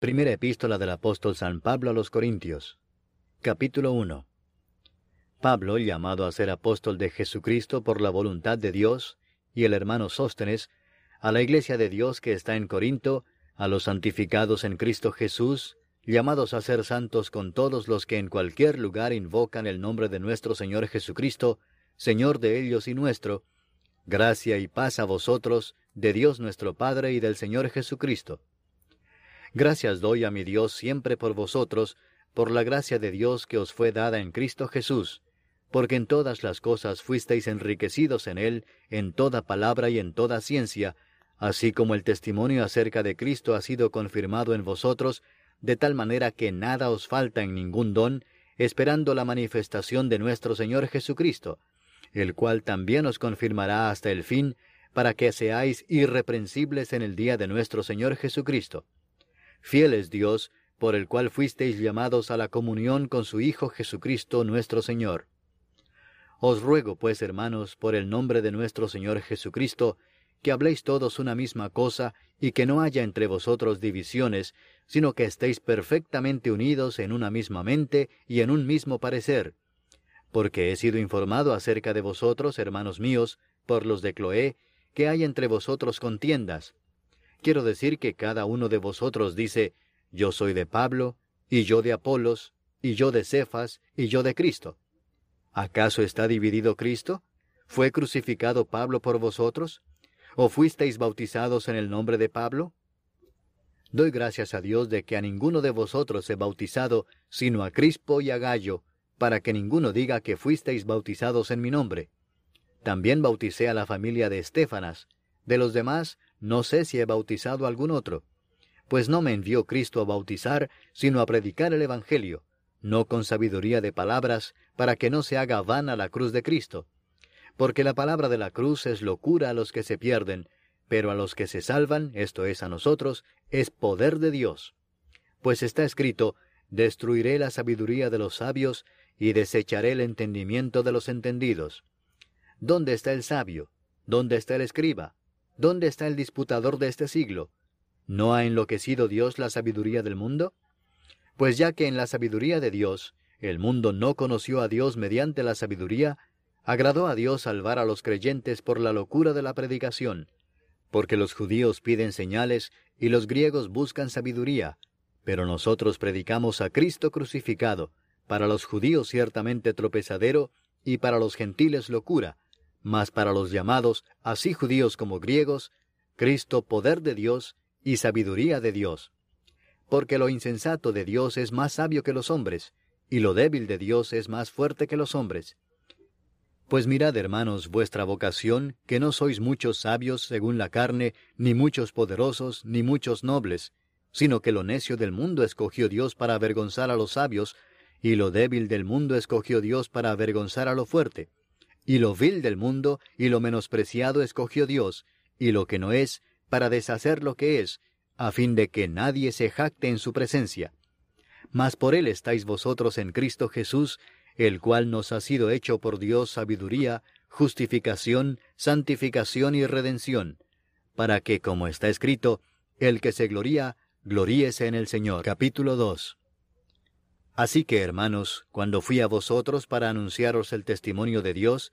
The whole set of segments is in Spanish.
Primera epístola del apóstol San Pablo a los Corintios. Capítulo 1. Pablo, llamado a ser apóstol de Jesucristo por la voluntad de Dios, y el hermano Sóstenes, a la iglesia de Dios que está en Corinto, a los santificados en Cristo Jesús, llamados a ser santos con todos los que en cualquier lugar invocan el nombre de nuestro Señor Jesucristo, Señor de ellos y nuestro, gracia y paz a vosotros, de Dios nuestro Padre y del Señor Jesucristo. Gracias doy a mi Dios siempre por vosotros, por la gracia de Dios que os fue dada en Cristo Jesús, porque en todas las cosas fuisteis enriquecidos en Él, en toda palabra y en toda ciencia, así como el testimonio acerca de Cristo ha sido confirmado en vosotros, de tal manera que nada os falta en ningún don, esperando la manifestación de nuestro Señor Jesucristo, el cual también os confirmará hasta el fin, para que seáis irreprensibles en el día de nuestro Señor Jesucristo. Fiel es Dios, por el cual fuisteis llamados a la comunión con su Hijo Jesucristo nuestro Señor. Os ruego, pues, hermanos, por el nombre de nuestro Señor Jesucristo, que habléis todos una misma cosa y que no haya entre vosotros divisiones, sino que estéis perfectamente unidos en una misma mente y en un mismo parecer. Porque he sido informado acerca de vosotros, hermanos míos, por los de Cloé, que hay entre vosotros contiendas. Quiero decir que cada uno de vosotros dice, yo soy de Pablo, y yo de Apolos, y yo de Cefas, y yo de Cristo. ¿Acaso está dividido Cristo? ¿Fue crucificado Pablo por vosotros? ¿O fuisteis bautizados en el nombre de Pablo? Doy gracias a Dios de que a ninguno de vosotros he bautizado, sino a Crispo y a Gallo, para que ninguno diga que fuisteis bautizados en mi nombre. También bauticé a la familia de Estefanas. De los demás, no sé si he bautizado a algún otro. Pues no me envió Cristo a bautizar, sino a predicar el Evangelio, no con sabiduría de palabras, para que no se haga vana la cruz de Cristo. Porque la palabra de la cruz es locura a los que se pierden, pero a los que se salvan, esto es a nosotros, es poder de Dios. Pues está escrito, Destruiré la sabiduría de los sabios, y desecharé el entendimiento de los entendidos. ¿Dónde está el sabio? ¿Dónde está el escriba? ¿Dónde está el disputador de este siglo? ¿No ha enloquecido Dios la sabiduría del mundo? Pues ya que en la sabiduría de Dios el mundo no conoció a Dios mediante la sabiduría, agradó a Dios salvar a los creyentes por la locura de la predicación, porque los judíos piden señales y los griegos buscan sabiduría, pero nosotros predicamos a Cristo crucificado, para los judíos ciertamente tropezadero y para los gentiles locura, mas para los llamados, así judíos como griegos, Cristo poder de Dios y sabiduría de Dios. Porque lo insensato de Dios es más sabio que los hombres, y lo débil de Dios es más fuerte que los hombres. Pues mirad, hermanos, vuestra vocación, que no sois muchos sabios según la carne, ni muchos poderosos, ni muchos nobles, sino que lo necio del mundo escogió Dios para avergonzar a los sabios, y lo débil del mundo escogió Dios para avergonzar a lo fuerte y lo vil del mundo y lo menospreciado escogió Dios, y lo que no es, para deshacer lo que es, a fin de que nadie se jacte en su presencia. Mas por él estáis vosotros en Cristo Jesús, el cual nos ha sido hecho por Dios sabiduría, justificación, santificación y redención, para que, como está escrito, el que se gloría, gloríese en el Señor. Capítulo 2 Así que, hermanos, cuando fui a vosotros para anunciaros el testimonio de Dios,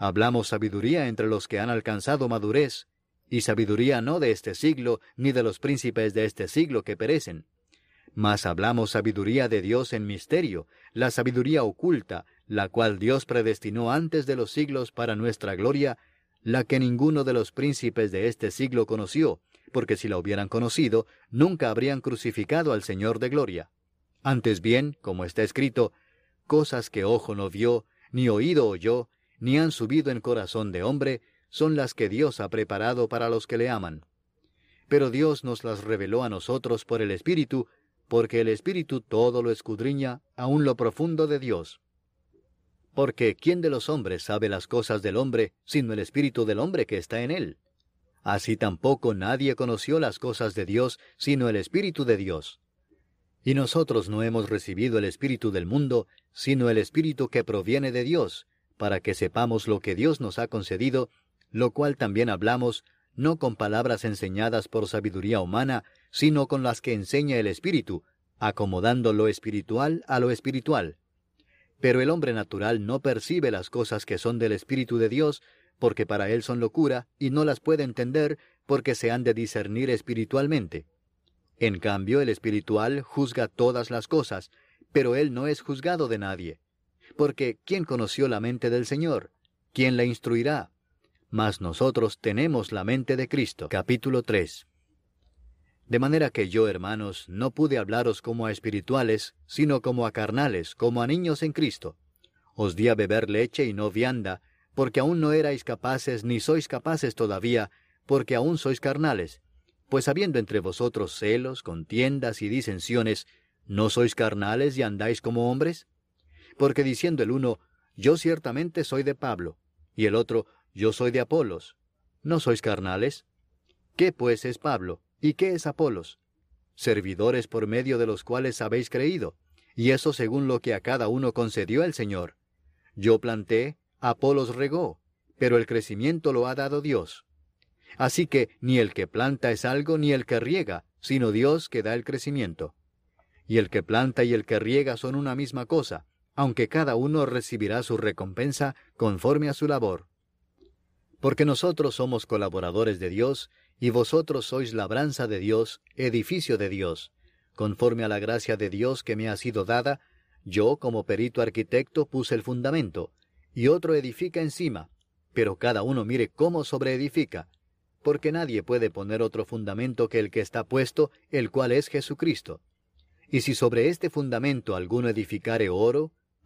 hablamos sabiduría entre los que han alcanzado madurez, y sabiduría no de este siglo, ni de los príncipes de este siglo que perecen. Mas hablamos sabiduría de Dios en misterio, la sabiduría oculta, la cual Dios predestinó antes de los siglos para nuestra gloria, la que ninguno de los príncipes de este siglo conoció, porque si la hubieran conocido, nunca habrían crucificado al Señor de gloria. Antes bien, como está escrito, cosas que ojo no vio, ni oído oyó, ni han subido en corazón de hombre, son las que Dios ha preparado para los que le aman. Pero Dios nos las reveló a nosotros por el Espíritu, porque el Espíritu todo lo escudriña, aun lo profundo de Dios. Porque ¿quién de los hombres sabe las cosas del hombre, sino el Espíritu del hombre que está en él? Así tampoco nadie conoció las cosas de Dios, sino el Espíritu de Dios. Y nosotros no hemos recibido el Espíritu del mundo, sino el Espíritu que proviene de Dios, para que sepamos lo que Dios nos ha concedido, lo cual también hablamos, no con palabras enseñadas por sabiduría humana, sino con las que enseña el Espíritu, acomodando lo espiritual a lo espiritual. Pero el hombre natural no percibe las cosas que son del Espíritu de Dios, porque para él son locura, y no las puede entender, porque se han de discernir espiritualmente. En cambio, el espiritual juzga todas las cosas, pero él no es juzgado de nadie. Porque ¿quién conoció la mente del Señor? ¿Quién la instruirá? Mas nosotros tenemos la mente de Cristo. Capítulo 3. De manera que yo, hermanos, no pude hablaros como a espirituales, sino como a carnales, como a niños en Cristo. Os di a beber leche y no vianda, porque aún no erais capaces, ni sois capaces todavía, porque aún sois carnales pues habiendo entre vosotros celos, contiendas y disensiones, ¿no sois carnales y andáis como hombres? Porque diciendo el uno, yo ciertamente soy de Pablo, y el otro, yo soy de Apolos, ¿no sois carnales? ¿Qué pues es Pablo? ¿Y qué es Apolos? Servidores por medio de los cuales habéis creído, y eso según lo que a cada uno concedió el Señor. Yo planté, Apolos regó, pero el crecimiento lo ha dado Dios. Así que ni el que planta es algo ni el que riega, sino Dios que da el crecimiento. Y el que planta y el que riega son una misma cosa, aunque cada uno recibirá su recompensa conforme a su labor. Porque nosotros somos colaboradores de Dios, y vosotros sois labranza de Dios, edificio de Dios. Conforme a la gracia de Dios que me ha sido dada, yo como perito arquitecto puse el fundamento, y otro edifica encima, pero cada uno mire cómo sobreedifica, porque nadie puede poner otro fundamento que el que está puesto, el cual es Jesucristo. Y si sobre este fundamento alguno edificare oro,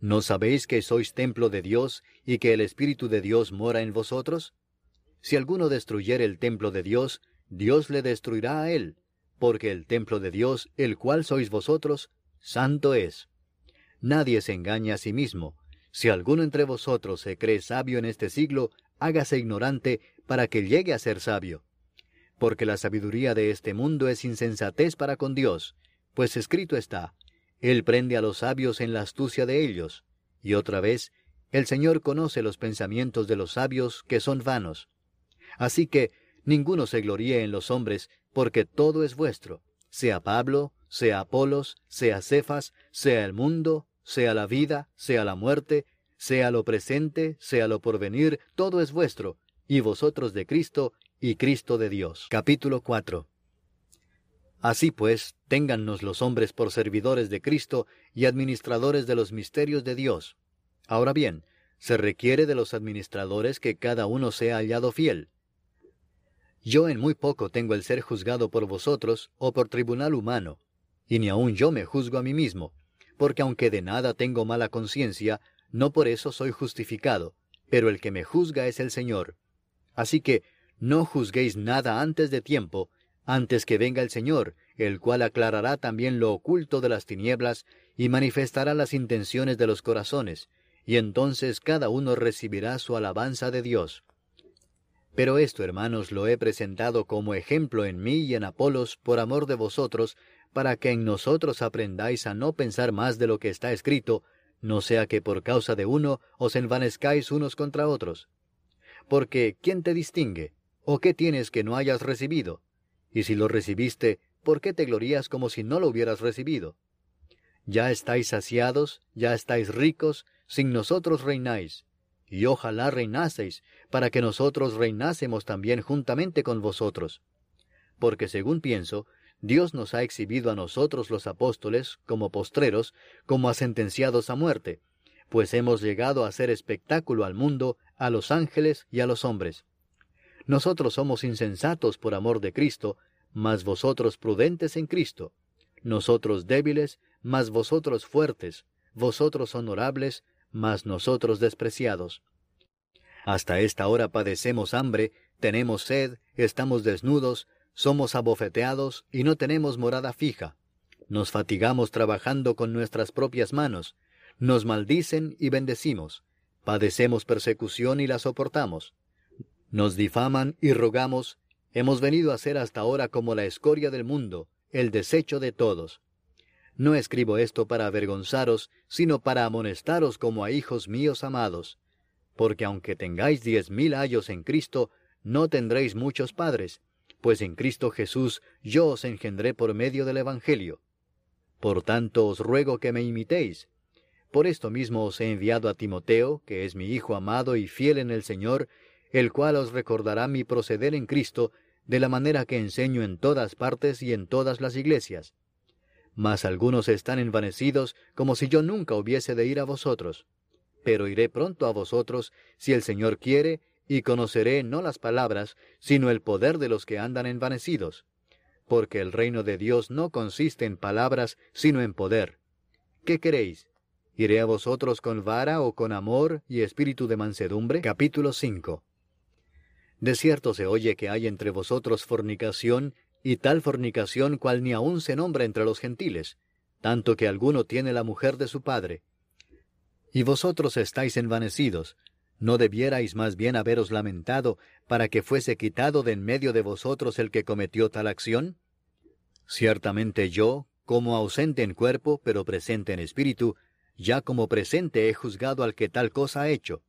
¿No sabéis que sois templo de Dios y que el Espíritu de Dios mora en vosotros? Si alguno destruyere el templo de Dios, Dios le destruirá a él, porque el templo de Dios, el cual sois vosotros, santo es. Nadie se engaña a sí mismo. Si alguno entre vosotros se cree sabio en este siglo, hágase ignorante para que llegue a ser sabio porque la sabiduría de este mundo es insensatez para con Dios, pues escrito está, Él prende a los sabios en la astucia de ellos, y otra vez, el Señor conoce los pensamientos de los sabios que son vanos. Así que ninguno se gloríe en los hombres, porque todo es vuestro, sea Pablo, sea Apolos, sea Cefas, sea el mundo, sea la vida, sea la muerte, sea lo presente, sea lo porvenir, todo es vuestro, y vosotros de Cristo, y Cristo de Dios. Capítulo 4 Así pues, téngannos los hombres por servidores de Cristo y administradores de los misterios de Dios. Ahora bien, se requiere de los administradores que cada uno sea hallado fiel. Yo en muy poco tengo el ser juzgado por vosotros o por tribunal humano, y ni aun yo me juzgo a mí mismo, porque aunque de nada tengo mala conciencia, no por eso soy justificado, pero el que me juzga es el Señor. Así que no juzguéis nada antes de tiempo, antes que venga el Señor, el cual aclarará también lo oculto de las tinieblas y manifestará las intenciones de los corazones, y entonces cada uno recibirá su alabanza de Dios. Pero esto, hermanos, lo he presentado como ejemplo en mí y en Apolos por amor de vosotros, para que en nosotros aprendáis a no pensar más de lo que está escrito, no sea que por causa de uno os envanezcáis unos contra otros. Porque, ¿quién te distingue? ¿O qué tienes que no hayas recibido? Y si lo recibiste, ¿por qué te glorías como si no lo hubieras recibido? Ya estáis saciados, ya estáis ricos, sin nosotros reináis. Y ojalá reinaseis, para que nosotros reinásemos también juntamente con vosotros. Porque según pienso, Dios nos ha exhibido a nosotros los apóstoles como postreros, como a sentenciados a muerte, pues hemos llegado a ser espectáculo al mundo, a los ángeles y a los hombres. Nosotros somos insensatos por amor de Cristo, mas vosotros prudentes en Cristo. Nosotros débiles, mas vosotros fuertes. Vosotros honorables, mas nosotros despreciados. Hasta esta hora padecemos hambre, tenemos sed, estamos desnudos, somos abofeteados y no tenemos morada fija. Nos fatigamos trabajando con nuestras propias manos, nos maldicen y bendecimos, padecemos persecución y la soportamos. Nos difaman y rogamos, hemos venido a ser hasta ahora como la escoria del mundo, el desecho de todos. No escribo esto para avergonzaros, sino para amonestaros como a hijos míos amados porque aunque tengáis diez mil años en Cristo, no tendréis muchos padres, pues en Cristo Jesús yo os engendré por medio del Evangelio. Por tanto os ruego que me imitéis. Por esto mismo os he enviado a Timoteo, que es mi hijo amado y fiel en el Señor, el cual os recordará mi proceder en Cristo, de la manera que enseño en todas partes y en todas las iglesias. Mas algunos están envanecidos como si yo nunca hubiese de ir a vosotros pero iré pronto a vosotros, si el Señor quiere, y conoceré no las palabras, sino el poder de los que andan envanecidos. Porque el reino de Dios no consiste en palabras, sino en poder. ¿Qué queréis? ¿Iré a vosotros con vara o con amor y espíritu de mansedumbre? Capítulo 5 De cierto se oye que hay entre vosotros fornicación, y tal fornicación cual ni aun se nombra entre los gentiles, tanto que alguno tiene la mujer de su padre, y vosotros estáis envanecidos. ¿No debierais más bien haberos lamentado para que fuese quitado de en medio de vosotros el que cometió tal acción? Ciertamente yo, como ausente en cuerpo, pero presente en espíritu, ya como presente he juzgado al que tal cosa ha hecho.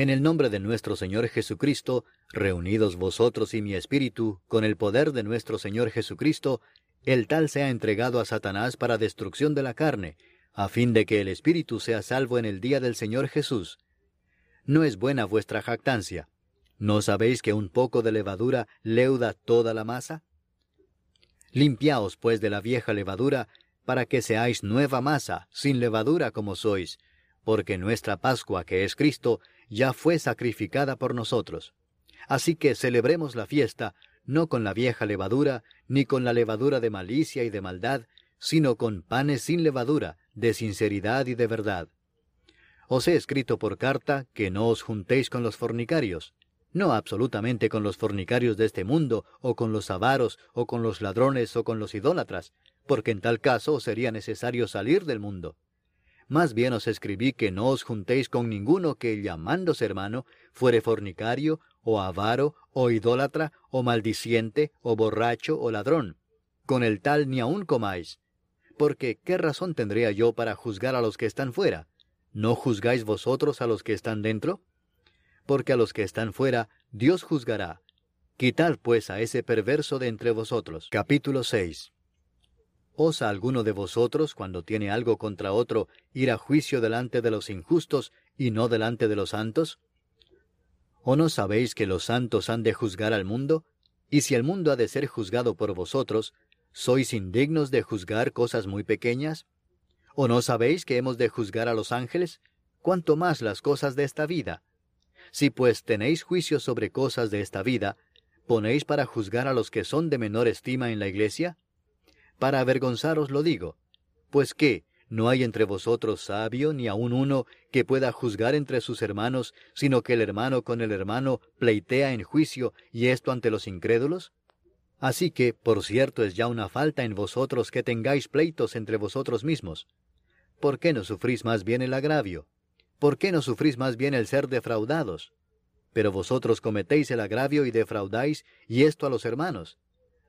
En el nombre de nuestro Señor Jesucristo, reunidos vosotros y mi espíritu, con el poder de nuestro Señor Jesucristo, el tal sea entregado a Satanás para destrucción de la carne, a fin de que el Espíritu sea salvo en el día del Señor Jesús. No es buena vuestra jactancia. ¿No sabéis que un poco de levadura leuda toda la masa? Limpiaos pues de la vieja levadura, para que seáis nueva masa, sin levadura como sois, porque nuestra Pascua, que es Cristo, ya fue sacrificada por nosotros. Así que celebremos la fiesta, no con la vieja levadura, ni con la levadura de malicia y de maldad, sino con panes sin levadura, de sinceridad y de verdad. Os he escrito por carta que no os juntéis con los fornicarios, no absolutamente con los fornicarios de este mundo, o con los avaros, o con los ladrones, o con los idólatras, porque en tal caso sería necesario salir del mundo. Más bien os escribí que no os juntéis con ninguno que, llamándose hermano, fuere fornicario, o avaro, o idólatra, o maldiciente, o borracho, o ladrón. Con el tal ni aun comáis, porque ¿qué razón tendría yo para juzgar a los que están fuera? ¿No juzgáis vosotros a los que están dentro? Porque a los que están fuera Dios juzgará. Quitad pues a ese perverso de entre vosotros. Capítulo 6. ¿Osa alguno de vosotros, cuando tiene algo contra otro, ir a juicio delante de los injustos y no delante de los santos? ¿O no sabéis que los santos han de juzgar al mundo? Y si el mundo ha de ser juzgado por vosotros, ¿Sois indignos de juzgar cosas muy pequeñas? ¿O no sabéis que hemos de juzgar a los ángeles? ¿Cuánto más las cosas de esta vida? Si pues tenéis juicio sobre cosas de esta vida, ¿ponéis para juzgar a los que son de menor estima en la iglesia? Para avergonzaros lo digo. Pues qué, no hay entre vosotros sabio ni aun uno que pueda juzgar entre sus hermanos, sino que el hermano con el hermano pleitea en juicio, y esto ante los incrédulos? Así que, por cierto, es ya una falta en vosotros que tengáis pleitos entre vosotros mismos. ¿Por qué no sufrís más bien el agravio? ¿Por qué no sufrís más bien el ser defraudados? Pero vosotros cometéis el agravio y defraudáis, y esto a los hermanos.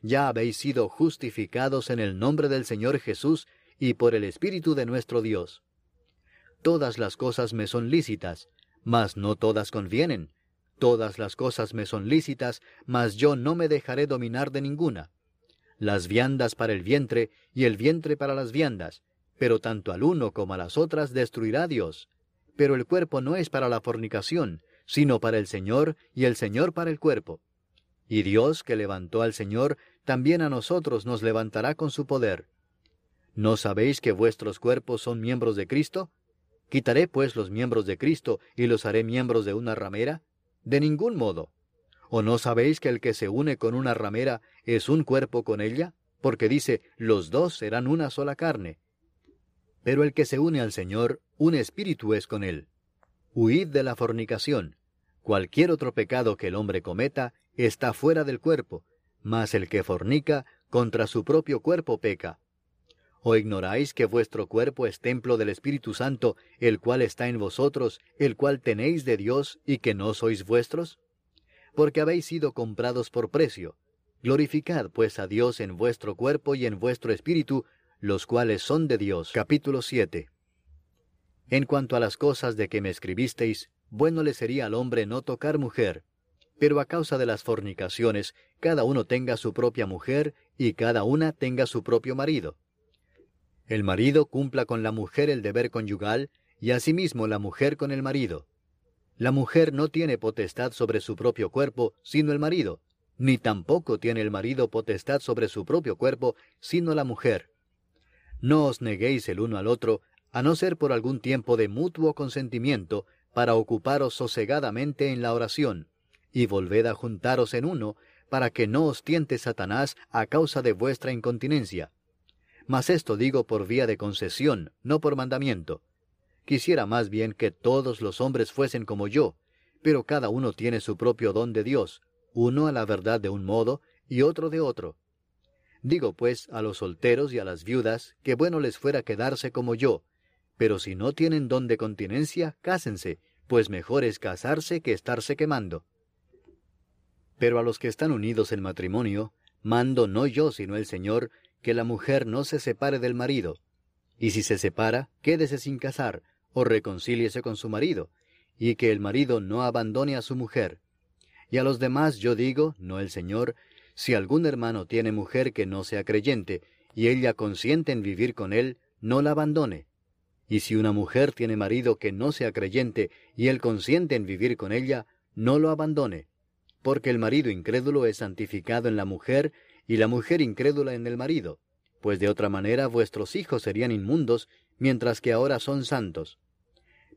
ya habéis sido justificados en el nombre del Señor Jesús y por el Espíritu de nuestro Dios. Todas las cosas me son lícitas, mas no todas convienen. Todas las cosas me son lícitas, mas yo no me dejaré dominar de ninguna. Las viandas para el vientre y el vientre para las viandas, pero tanto al uno como a las otras destruirá Dios. Pero el cuerpo no es para la fornicación, sino para el Señor y el Señor para el cuerpo. Y Dios que levantó al Señor, también a nosotros nos levantará con su poder. ¿No sabéis que vuestros cuerpos son miembros de Cristo? ¿Quitaré pues los miembros de Cristo y los haré miembros de una ramera? De ningún modo. ¿O no sabéis que el que se une con una ramera es un cuerpo con ella? Porque dice, los dos serán una sola carne. Pero el que se une al Señor, un espíritu es con él. Huid de la fornicación. Cualquier otro pecado que el hombre cometa está fuera del cuerpo, mas el que fornica contra su propio cuerpo peca. ¿O ignoráis que vuestro cuerpo es templo del Espíritu Santo, el cual está en vosotros, el cual tenéis de Dios y que no sois vuestros? Porque habéis sido comprados por precio. Glorificad pues a Dios en vuestro cuerpo y en vuestro espíritu, los cuales son de Dios. Capítulo 7. En cuanto a las cosas de que me escribisteis, bueno le sería al hombre no tocar mujer, pero a causa de las fornicaciones, cada uno tenga su propia mujer y cada una tenga su propio marido. El marido cumpla con la mujer el deber conyugal y asimismo la mujer con el marido. La mujer no tiene potestad sobre su propio cuerpo, sino el marido, ni tampoco tiene el marido potestad sobre su propio cuerpo, sino la mujer. No os neguéis el uno al otro, a no ser por algún tiempo de mutuo consentimiento, para ocuparos sosegadamente en la oración, y volved a juntaros en uno, para que no os tiente Satanás a causa de vuestra incontinencia. Mas esto digo por vía de concesión, no por mandamiento. Quisiera más bien que todos los hombres fuesen como yo, pero cada uno tiene su propio don de Dios, uno a la verdad de un modo y otro de otro. Digo pues a los solteros y a las viudas que bueno les fuera quedarse como yo, pero si no tienen don de continencia, cásense, pues mejor es casarse que estarse quemando. Pero a los que están unidos en matrimonio, mando no yo sino el Señor, que la mujer no se separe del marido. Y si se separa, quédese sin casar, o reconcíliese con su marido, y que el marido no abandone a su mujer. Y a los demás yo digo, no el Señor, si algún hermano tiene mujer que no sea creyente, y ella consiente en vivir con él, no la abandone, y si una mujer tiene marido que no sea creyente y él consiente en vivir con ella, no lo abandone, porque el marido incrédulo es santificado en la mujer y la mujer incrédula en el marido, pues de otra manera vuestros hijos serían inmundos, mientras que ahora son santos.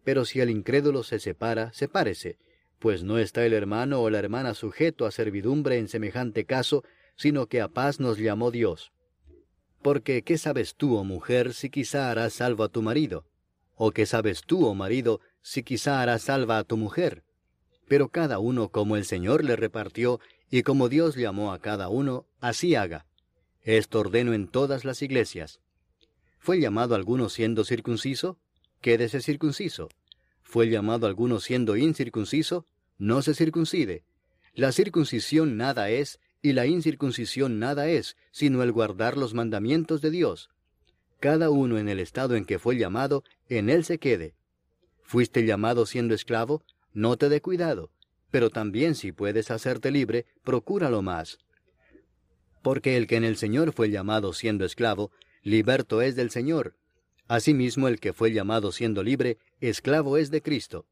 Pero si el incrédulo se separa, sepárese, pues no está el hermano o la hermana sujeto a servidumbre en semejante caso, sino que a paz nos llamó Dios. Porque ¿qué sabes tú, oh mujer, si quizá harás salvo a tu marido? ¿O qué sabes tú, oh marido, si quizá harás salva a tu mujer? Pero cada uno como el Señor le repartió, y como Dios llamó a cada uno, así haga. Esto ordeno en todas las iglesias. ¿Fue llamado alguno siendo circunciso? Quédese circunciso. ¿Fue llamado alguno siendo incircunciso? No se circuncide. La circuncisión nada es, y la incircuncisión nada es, sino el guardar los mandamientos de Dios. Cada uno en el estado en que fue llamado, en él se quede. Fuiste llamado siendo esclavo, no te dé cuidado, pero también si puedes hacerte libre, procúralo más. Porque el que en el Señor fue llamado siendo esclavo, liberto es del Señor. Asimismo el que fue llamado siendo libre, esclavo es de Cristo.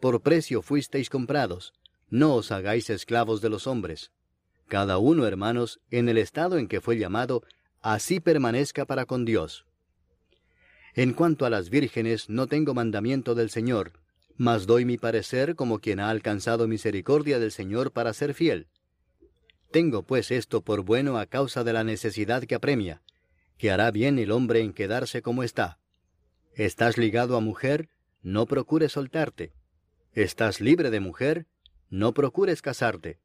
Por precio fuisteis comprados, no os hagáis esclavos de los hombres. Cada uno, hermanos, en el estado en que fue llamado, así permanezca para con Dios. En cuanto a las vírgenes, no tengo mandamiento del Señor, mas doy mi parecer como quien ha alcanzado misericordia del Señor para ser fiel. Tengo pues esto por bueno a causa de la necesidad que apremia, que hará bien el hombre en quedarse como está. ¿Estás ligado a mujer? No procures soltarte. ¿Estás libre de mujer? No procures casarte.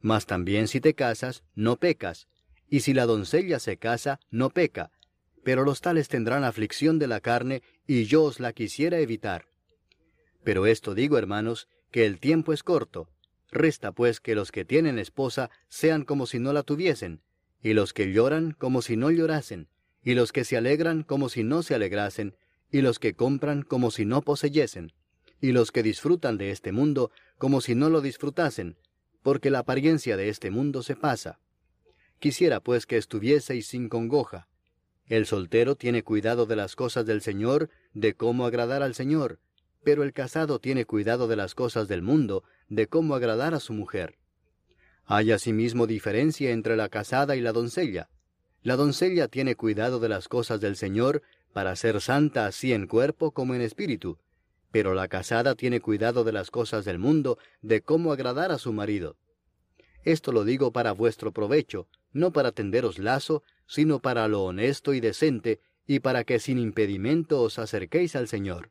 Mas también si te casas, no pecas, y si la doncella se casa, no peca, pero los tales tendrán aflicción de la carne, y yo os la quisiera evitar. Pero esto digo, hermanos, que el tiempo es corto. Resta pues que los que tienen esposa sean como si no la tuviesen, y los que lloran como si no llorasen, y los que se alegran como si no se alegrasen, y los que compran como si no poseyesen, y los que disfrutan de este mundo como si no lo disfrutasen, porque la apariencia de este mundo se pasa. Quisiera pues que estuvieseis sin congoja. El soltero tiene cuidado de las cosas del Señor, de cómo agradar al Señor, pero el casado tiene cuidado de las cosas del mundo, de cómo agradar a su mujer. Hay asimismo diferencia entre la casada y la doncella. La doncella tiene cuidado de las cosas del Señor para ser santa así en cuerpo como en espíritu, pero la casada tiene cuidado de las cosas del mundo, de cómo agradar a su marido. Esto lo digo para vuestro provecho, no para tenderos lazo, sino para lo honesto y decente, y para que sin impedimento os acerquéis al Señor.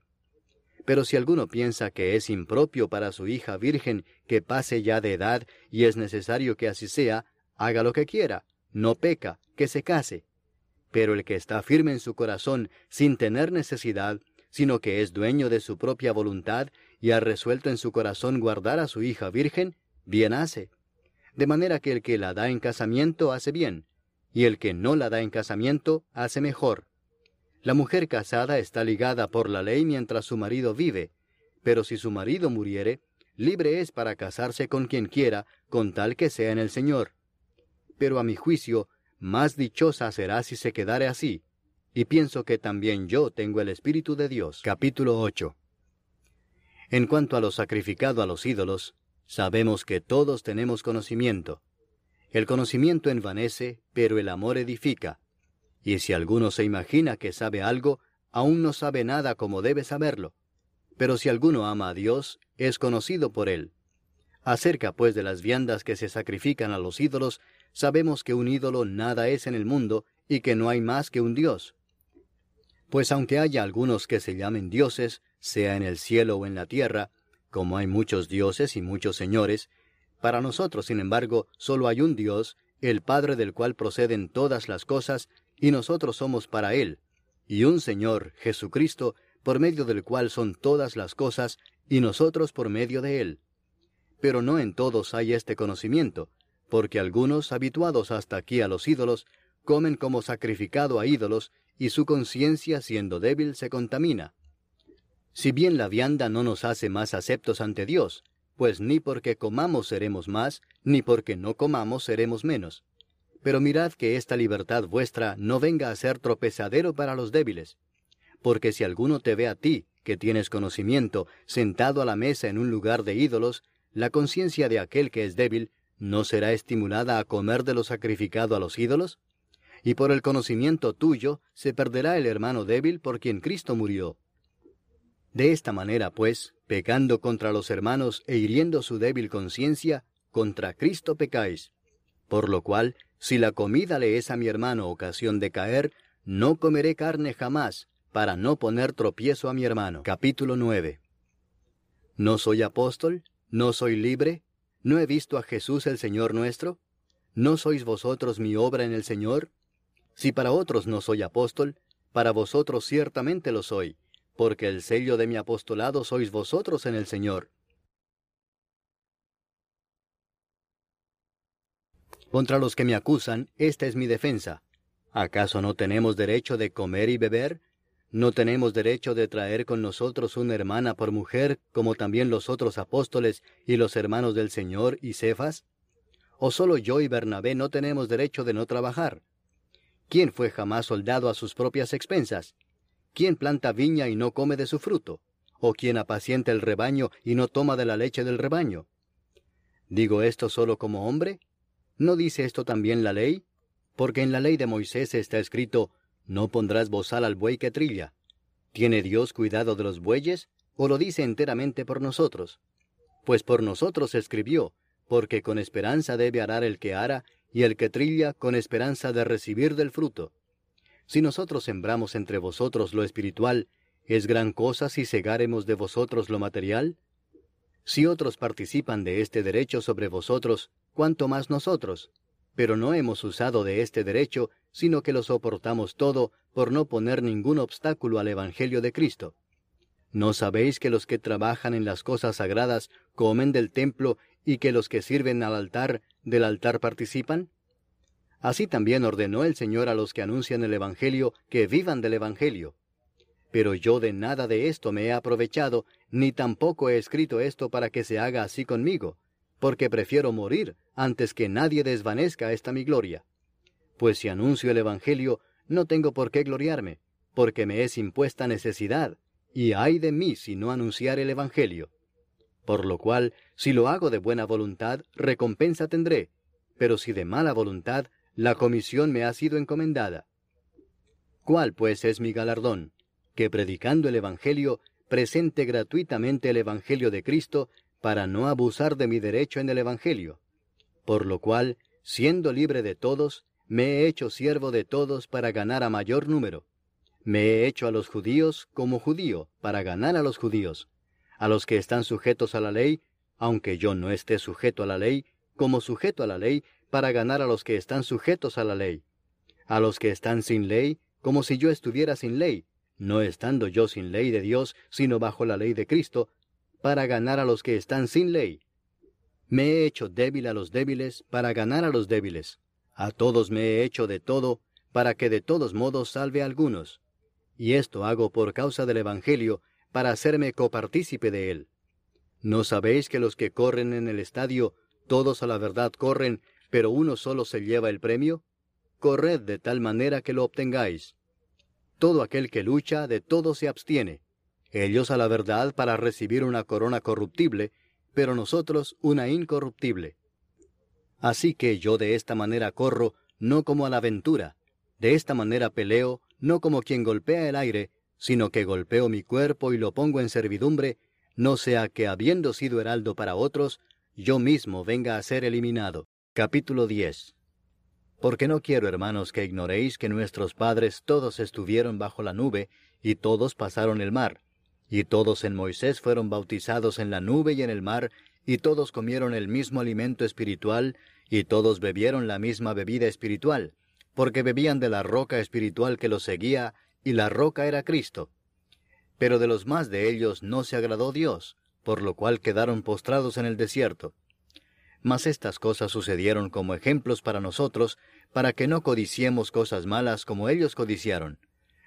Pero si alguno piensa que es impropio para su hija virgen que pase ya de edad y es necesario que así sea, haga lo que quiera, no peca, que se case. Pero el que está firme en su corazón sin tener necesidad, sino que es dueño de su propia voluntad y ha resuelto en su corazón guardar a su hija virgen, bien hace. De manera que el que la da en casamiento hace bien, y el que no la da en casamiento hace mejor. La mujer casada está ligada por la ley mientras su marido vive, pero si su marido muriere, libre es para casarse con quien quiera, con tal que sea en el Señor. Pero a mi juicio, más dichosa será si se quedare así, y pienso que también yo tengo el Espíritu de Dios. Capítulo 8 En cuanto a lo sacrificado a los ídolos, sabemos que todos tenemos conocimiento. El conocimiento envanece, pero el amor edifica. Y si alguno se imagina que sabe algo, aún no sabe nada como debe saberlo. Pero si alguno ama a Dios, es conocido por él. Acerca pues de las viandas que se sacrifican a los ídolos, sabemos que un ídolo nada es en el mundo y que no hay más que un Dios. Pues aunque haya algunos que se llamen dioses, sea en el cielo o en la tierra, como hay muchos dioses y muchos señores, para nosotros, sin embargo, solo hay un Dios, el Padre del cual proceden todas las cosas, y nosotros somos para Él, y un Señor, Jesucristo, por medio del cual son todas las cosas, y nosotros por medio de Él. Pero no en todos hay este conocimiento, porque algunos, habituados hasta aquí a los ídolos, comen como sacrificado a ídolos, y su conciencia, siendo débil, se contamina. Si bien la vianda no nos hace más aceptos ante Dios, pues ni porque comamos seremos más, ni porque no comamos seremos menos. Pero mirad que esta libertad vuestra no venga a ser tropezadero para los débiles. Porque si alguno te ve a ti, que tienes conocimiento, sentado a la mesa en un lugar de ídolos, la conciencia de aquel que es débil no será estimulada a comer de lo sacrificado a los ídolos? Y por el conocimiento tuyo se perderá el hermano débil por quien Cristo murió. De esta manera, pues, pecando contra los hermanos e hiriendo su débil conciencia, contra Cristo pecáis. Por lo cual, si la comida le es a mi hermano ocasión de caer, no comeré carne jamás, para no poner tropiezo a mi hermano. Capítulo 9. ¿No soy apóstol? ¿No soy libre? ¿No he visto a Jesús el Señor nuestro? ¿No sois vosotros mi obra en el Señor? Si para otros no soy apóstol, para vosotros ciertamente lo soy, porque el sello de mi apostolado sois vosotros en el Señor. Contra los que me acusan, esta es mi defensa. ¿Acaso no tenemos derecho de comer y beber? ¿No tenemos derecho de traer con nosotros una hermana por mujer, como también los otros apóstoles y los hermanos del Señor y Cefas? ¿O solo yo y Bernabé no tenemos derecho de no trabajar? ¿Quién fue jamás soldado a sus propias expensas? ¿Quién planta viña y no come de su fruto? ¿O quién apacienta el rebaño y no toma de la leche del rebaño? ¿Digo esto solo como hombre? ¿No dice esto también la ley? Porque en la ley de Moisés está escrito, no pondrás bozal al buey que trilla. ¿Tiene Dios cuidado de los bueyes? ¿O lo dice enteramente por nosotros? Pues por nosotros escribió, porque con esperanza debe arar el que ara, y el que trilla con esperanza de recibir del fruto. Si nosotros sembramos entre vosotros lo espiritual, ¿es gran cosa si segáremos de vosotros lo material? Si otros participan de este derecho sobre vosotros, cuanto más nosotros. Pero no hemos usado de este derecho, sino que lo soportamos todo por no poner ningún obstáculo al Evangelio de Cristo. ¿No sabéis que los que trabajan en las cosas sagradas comen del templo y que los que sirven al altar del altar participan? Así también ordenó el Señor a los que anuncian el Evangelio que vivan del Evangelio. Pero yo de nada de esto me he aprovechado, ni tampoco he escrito esto para que se haga así conmigo, porque prefiero morir antes que nadie desvanezca esta mi gloria. Pues si anuncio el Evangelio, no tengo por qué gloriarme, porque me es impuesta necesidad, y ay de mí si no anunciar el Evangelio. Por lo cual, si lo hago de buena voluntad, recompensa tendré, pero si de mala voluntad, la comisión me ha sido encomendada. ¿Cuál pues es mi galardón? que predicando el Evangelio, presente gratuitamente el Evangelio de Cristo, para no abusar de mi derecho en el Evangelio. Por lo cual, siendo libre de todos, me he hecho siervo de todos para ganar a mayor número. Me he hecho a los judíos como judío, para ganar a los judíos. A los que están sujetos a la ley, aunque yo no esté sujeto a la ley, como sujeto a la ley, para ganar a los que están sujetos a la ley. A los que están sin ley, como si yo estuviera sin ley, no estando yo sin ley de Dios, sino bajo la ley de Cristo, para ganar a los que están sin ley. Me he hecho débil a los débiles, para ganar a los débiles. A todos me he hecho de todo, para que de todos modos salve a algunos. Y esto hago por causa del Evangelio, para hacerme copartícipe de él. ¿No sabéis que los que corren en el estadio, todos a la verdad corren, pero uno solo se lleva el premio? Corred de tal manera que lo obtengáis. Todo aquel que lucha, de todo se abstiene. Ellos a la verdad para recibir una corona corruptible, pero nosotros una incorruptible. Así que yo de esta manera corro, no como a la aventura, de esta manera peleo, no como quien golpea el aire, sino que golpeo mi cuerpo y lo pongo en servidumbre, no sea que habiendo sido heraldo para otros, yo mismo venga a ser eliminado. Capítulo 10 porque no quiero, hermanos, que ignoréis que nuestros padres todos estuvieron bajo la nube, y todos pasaron el mar, y todos en Moisés fueron bautizados en la nube y en el mar, y todos comieron el mismo alimento espiritual, y todos bebieron la misma bebida espiritual, porque bebían de la roca espiritual que los seguía, y la roca era Cristo. Pero de los más de ellos no se agradó Dios, por lo cual quedaron postrados en el desierto. Mas estas cosas sucedieron como ejemplos para nosotros, para que no codiciemos cosas malas como ellos codiciaron.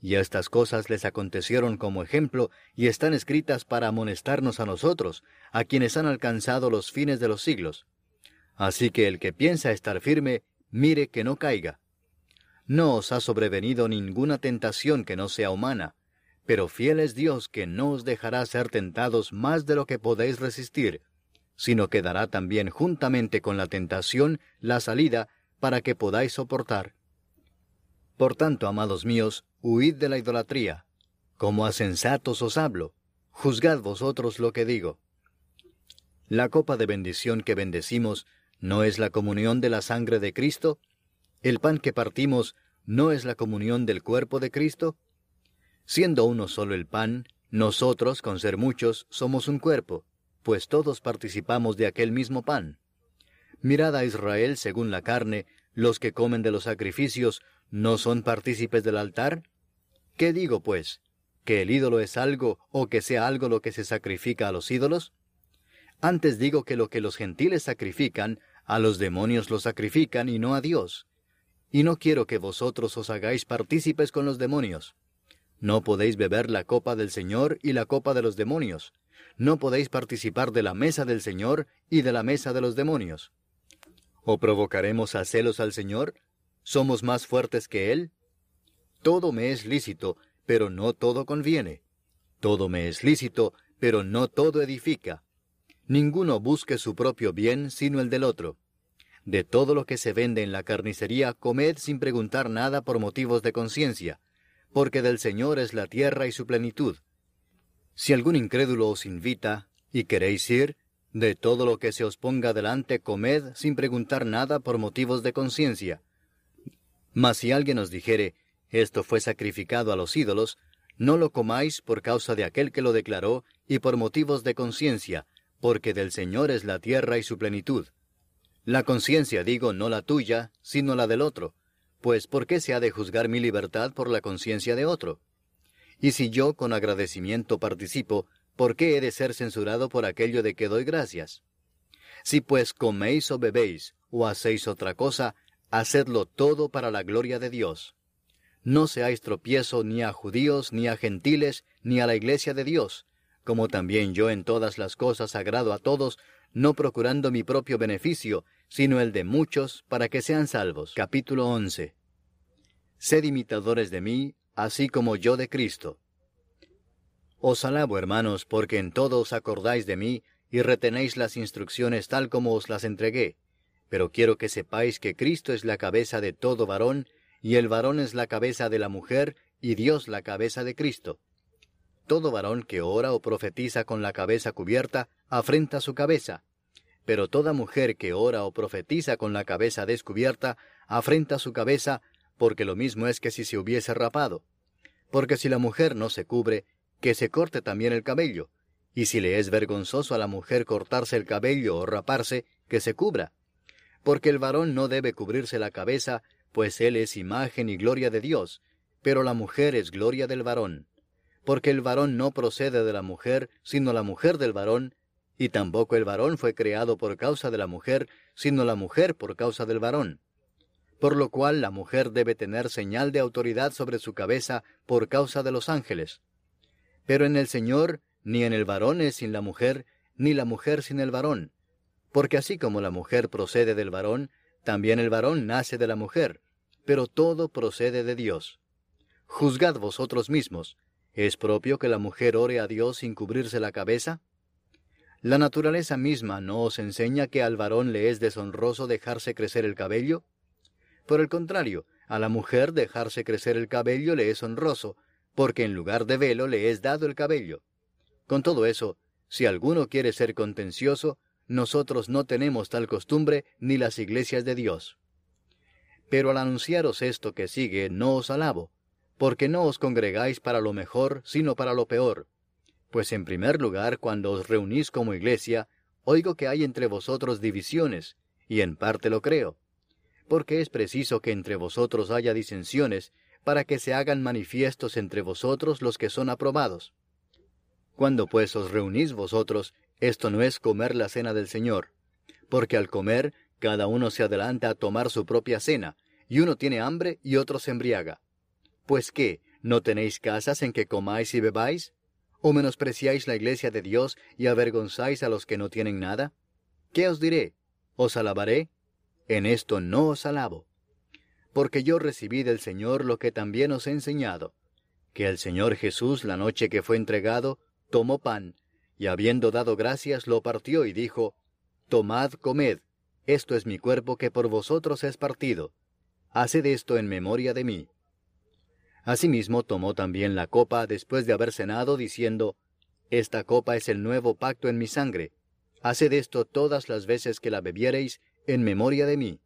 Y estas cosas les acontecieron como ejemplo y están escritas para amonestarnos a nosotros, a quienes han alcanzado los fines de los siglos. Así que el que piensa estar firme, mire que no caiga. No os ha sobrevenido ninguna tentación que no sea humana, pero fiel es Dios que no os dejará ser tentados más de lo que podéis resistir, sino que dará también juntamente con la tentación la salida para que podáis soportar. Por tanto, amados míos, huid de la idolatría. Como a sensatos os hablo, juzgad vosotros lo que digo. La copa de bendición que bendecimos no es la comunión de la sangre de Cristo. El pan que partimos no es la comunión del cuerpo de Cristo. Siendo uno solo el pan, nosotros, con ser muchos, somos un cuerpo, pues todos participamos de aquel mismo pan. Mirad a Israel según la carne, los que comen de los sacrificios ¿No son partícipes del altar? ¿Qué digo, pues? ¿Que el ídolo es algo o que sea algo lo que se sacrifica a los ídolos? Antes digo que lo que los gentiles sacrifican, a los demonios lo sacrifican y no a Dios. Y no quiero que vosotros os hagáis partícipes con los demonios. No podéis beber la copa del Señor y la copa de los demonios. No podéis participar de la mesa del Señor y de la mesa de los demonios. ¿O provocaremos a celos al Señor? ¿Somos más fuertes que Él? Todo me es lícito, pero no todo conviene. Todo me es lícito, pero no todo edifica. Ninguno busque su propio bien sino el del otro. De todo lo que se vende en la carnicería, comed sin preguntar nada por motivos de conciencia, porque del Señor es la tierra y su plenitud. Si algún incrédulo os invita, y queréis ir, de todo lo que se os ponga delante comed sin preguntar nada por motivos de conciencia, mas si alguien os dijere, esto fue sacrificado a los ídolos, No lo comáis por causa de aquel que lo declaró y por motivos de conciencia, porque del Señor es la tierra y su plenitud. La conciencia, digo, no la tuya, sino la del otro, pues ¿por qué se ha de juzgar mi libertad por la conciencia de otro? Y si yo con agradecimiento participo, ¿por qué he de ser censurado por aquello de que doy gracias? Si pues coméis o bebéis, o hacéis otra cosa, hacedlo todo para la gloria de Dios. No seáis tropiezo ni a judíos, ni a gentiles, ni a la iglesia de Dios, como también yo en todas las cosas agrado a todos, no procurando mi propio beneficio, sino el de muchos, para que sean salvos. Capítulo 11. Sed imitadores de mí, así como yo de Cristo. Os alabo, hermanos, porque en todo os acordáis de mí, y retenéis las instrucciones tal como os las entregué. Pero quiero que sepáis que Cristo es la cabeza de todo varón, y el varón es la cabeza de la mujer, y Dios la cabeza de Cristo. Todo varón que ora o profetiza con la cabeza cubierta, afrenta su cabeza. Pero toda mujer que ora o profetiza con la cabeza descubierta, afrenta su cabeza, porque lo mismo es que si se hubiese rapado. Porque si la mujer no se cubre, que se corte también el cabello. Y si le es vergonzoso a la mujer cortarse el cabello o raparse, que se cubra. Porque el varón no debe cubrirse la cabeza, pues él es imagen y gloria de Dios, pero la mujer es gloria del varón. Porque el varón no procede de la mujer, sino la mujer del varón, y tampoco el varón fue creado por causa de la mujer, sino la mujer por causa del varón. Por lo cual la mujer debe tener señal de autoridad sobre su cabeza por causa de los ángeles. Pero en el Señor, ni en el varón es sin la mujer, ni la mujer sin el varón. Porque así como la mujer procede del varón, también el varón nace de la mujer, pero todo procede de Dios. Juzgad vosotros mismos, ¿es propio que la mujer ore a Dios sin cubrirse la cabeza? ¿La naturaleza misma no os enseña que al varón le es deshonroso dejarse crecer el cabello? Por el contrario, a la mujer dejarse crecer el cabello le es honroso, porque en lugar de velo le es dado el cabello. Con todo eso, si alguno quiere ser contencioso, nosotros no tenemos tal costumbre ni las iglesias de Dios. Pero al anunciaros esto que sigue, no os alabo, porque no os congregáis para lo mejor, sino para lo peor. Pues en primer lugar, cuando os reunís como iglesia, oigo que hay entre vosotros divisiones, y en parte lo creo. Porque es preciso que entre vosotros haya disensiones, para que se hagan manifiestos entre vosotros los que son aprobados. Cuando pues os reunís vosotros, esto no es comer la cena del Señor, porque al comer cada uno se adelanta a tomar su propia cena, y uno tiene hambre y otro se embriaga. Pues qué, ¿no tenéis casas en que comáis y bebáis? ¿O menospreciáis la iglesia de Dios y avergonzáis a los que no tienen nada? ¿Qué os diré? ¿Os alabaré? En esto no os alabo. Porque yo recibí del Señor lo que también os he enseñado, que el Señor Jesús la noche que fue entregado, tomó pan, y habiendo dado gracias lo partió y dijo, Tomad, comed, esto es mi cuerpo que por vosotros es partido. Haced esto en memoria de mí. Asimismo tomó también la copa después de haber cenado, diciendo, Esta copa es el nuevo pacto en mi sangre. Haced esto todas las veces que la bebiereis, en memoria de mí.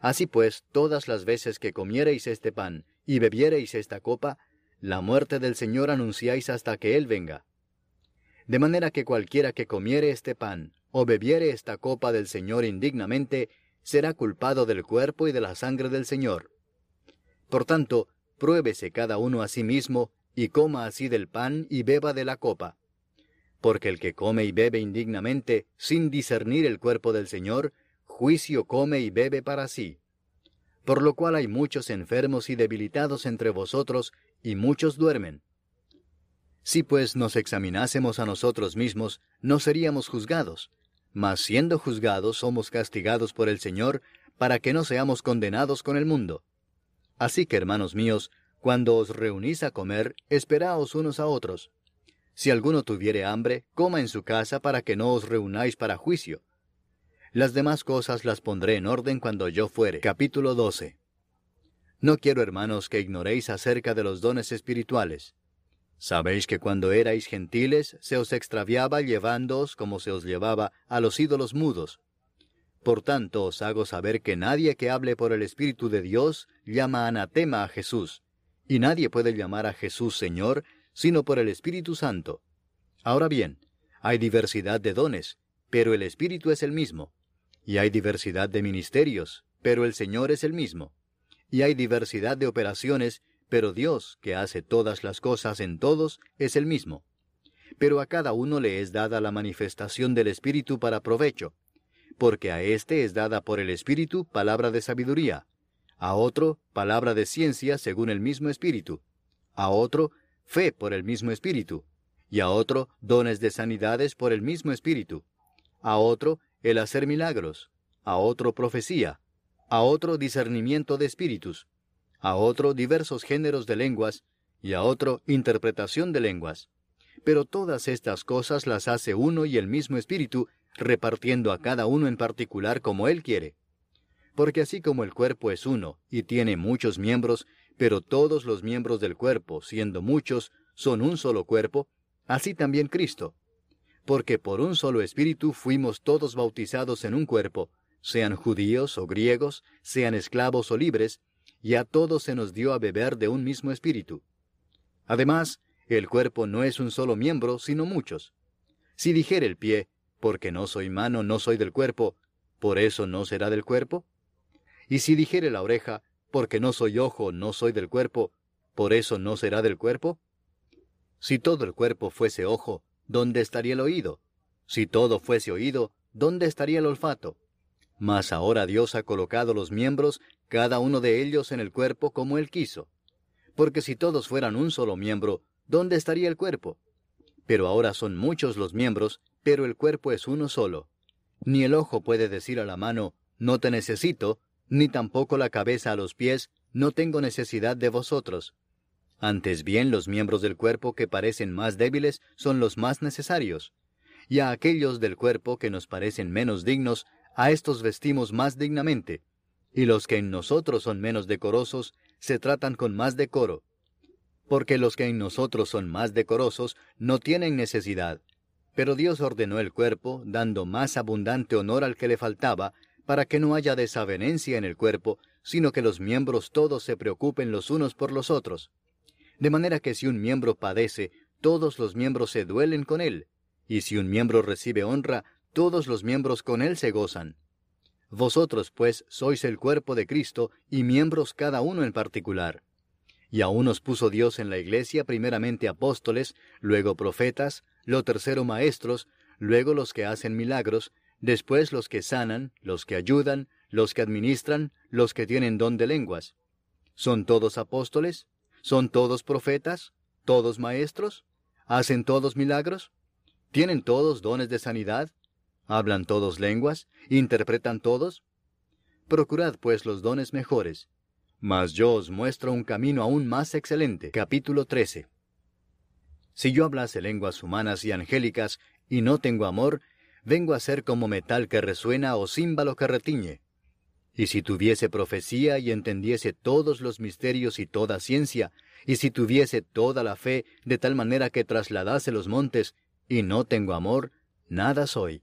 Así pues, todas las veces que comiereis este pan y bebiereis esta copa, la muerte del Señor anunciáis hasta que Él venga. De manera que cualquiera que comiere este pan o bebiere esta copa del Señor indignamente, será culpado del cuerpo y de la sangre del Señor. Por tanto, pruébese cada uno a sí mismo, y coma así del pan y beba de la copa. Porque el que come y bebe indignamente, sin discernir el cuerpo del Señor, juicio come y bebe para sí. Por lo cual hay muchos enfermos y debilitados entre vosotros, y muchos duermen. Si pues nos examinásemos a nosotros mismos, no seríamos juzgados, mas siendo juzgados somos castigados por el Señor para que no seamos condenados con el mundo. Así que, hermanos míos, cuando os reunís a comer, esperaos unos a otros. Si alguno tuviere hambre, coma en su casa para que no os reunáis para juicio. Las demás cosas las pondré en orden cuando yo fuere. Capítulo 12. No quiero, hermanos, que ignoréis acerca de los dones espirituales. Sabéis que cuando erais gentiles se os extraviaba llevándoos como se os llevaba a los ídolos mudos. Por tanto os hago saber que nadie que hable por el Espíritu de Dios llama anatema a Jesús, y nadie puede llamar a Jesús Señor sino por el Espíritu Santo. Ahora bien, hay diversidad de dones, pero el Espíritu es el mismo. Y hay diversidad de ministerios, pero el Señor es el mismo. Y hay diversidad de operaciones, pero Dios, que hace todas las cosas en todos, es el mismo. Pero a cada uno le es dada la manifestación del Espíritu para provecho, porque a éste es dada por el Espíritu palabra de sabiduría, a otro palabra de ciencia según el mismo Espíritu, a otro fe por el mismo Espíritu, y a otro dones de sanidades por el mismo Espíritu, a otro el hacer milagros, a otro profecía, a otro discernimiento de espíritus, a otro diversos géneros de lenguas, y a otro interpretación de lenguas. Pero todas estas cosas las hace uno y el mismo Espíritu, repartiendo a cada uno en particular como Él quiere. Porque así como el cuerpo es uno y tiene muchos miembros, pero todos los miembros del cuerpo, siendo muchos, son un solo cuerpo, así también Cristo. Porque por un solo Espíritu fuimos todos bautizados en un cuerpo, sean judíos o griegos, sean esclavos o libres, y a todos se nos dio a beber de un mismo Espíritu. Además, el cuerpo no es un solo miembro, sino muchos. Si dijere el pie, porque no soy mano, no soy del cuerpo, ¿por eso no será del cuerpo? Y si dijere la oreja, porque no soy ojo, no soy del cuerpo, ¿por eso no será del cuerpo? Si todo el cuerpo fuese ojo, ¿dónde estaría el oído? Si todo fuese oído, ¿dónde estaría el olfato? Mas ahora Dios ha colocado los miembros, cada uno de ellos en el cuerpo como Él quiso. Porque si todos fueran un solo miembro, ¿dónde estaría el cuerpo? Pero ahora son muchos los miembros, pero el cuerpo es uno solo. Ni el ojo puede decir a la mano, no te necesito, ni tampoco la cabeza a los pies, no tengo necesidad de vosotros. Antes bien los miembros del cuerpo que parecen más débiles son los más necesarios. Y a aquellos del cuerpo que nos parecen menos dignos, a estos vestimos más dignamente. Y los que en nosotros son menos decorosos, se tratan con más decoro. Porque los que en nosotros son más decorosos no tienen necesidad. Pero Dios ordenó el cuerpo, dando más abundante honor al que le faltaba, para que no haya desavenencia en el cuerpo, sino que los miembros todos se preocupen los unos por los otros. De manera que si un miembro padece, todos los miembros se duelen con él, y si un miembro recibe honra, todos los miembros con él se gozan. Vosotros, pues, sois el cuerpo de Cristo, y miembros cada uno en particular. Y a unos puso Dios en la iglesia primeramente apóstoles, luego profetas, lo tercero maestros, luego los que hacen milagros, después los que sanan, los que ayudan, los que administran, los que tienen don de lenguas. ¿Son todos apóstoles? ¿Son todos profetas? ¿Todos maestros? ¿Hacen todos milagros? ¿Tienen todos dones de sanidad? ¿Hablan todos lenguas? ¿Interpretan todos? Procurad pues los dones mejores. Mas yo os muestro un camino aún más excelente. Capítulo 13. Si yo hablase lenguas humanas y angélicas y no tengo amor, vengo a ser como metal que resuena o címbalo que retiñe. Y si tuviese profecía y entendiese todos los misterios y toda ciencia, y si tuviese toda la fe de tal manera que trasladase los montes, y no tengo amor, nada soy.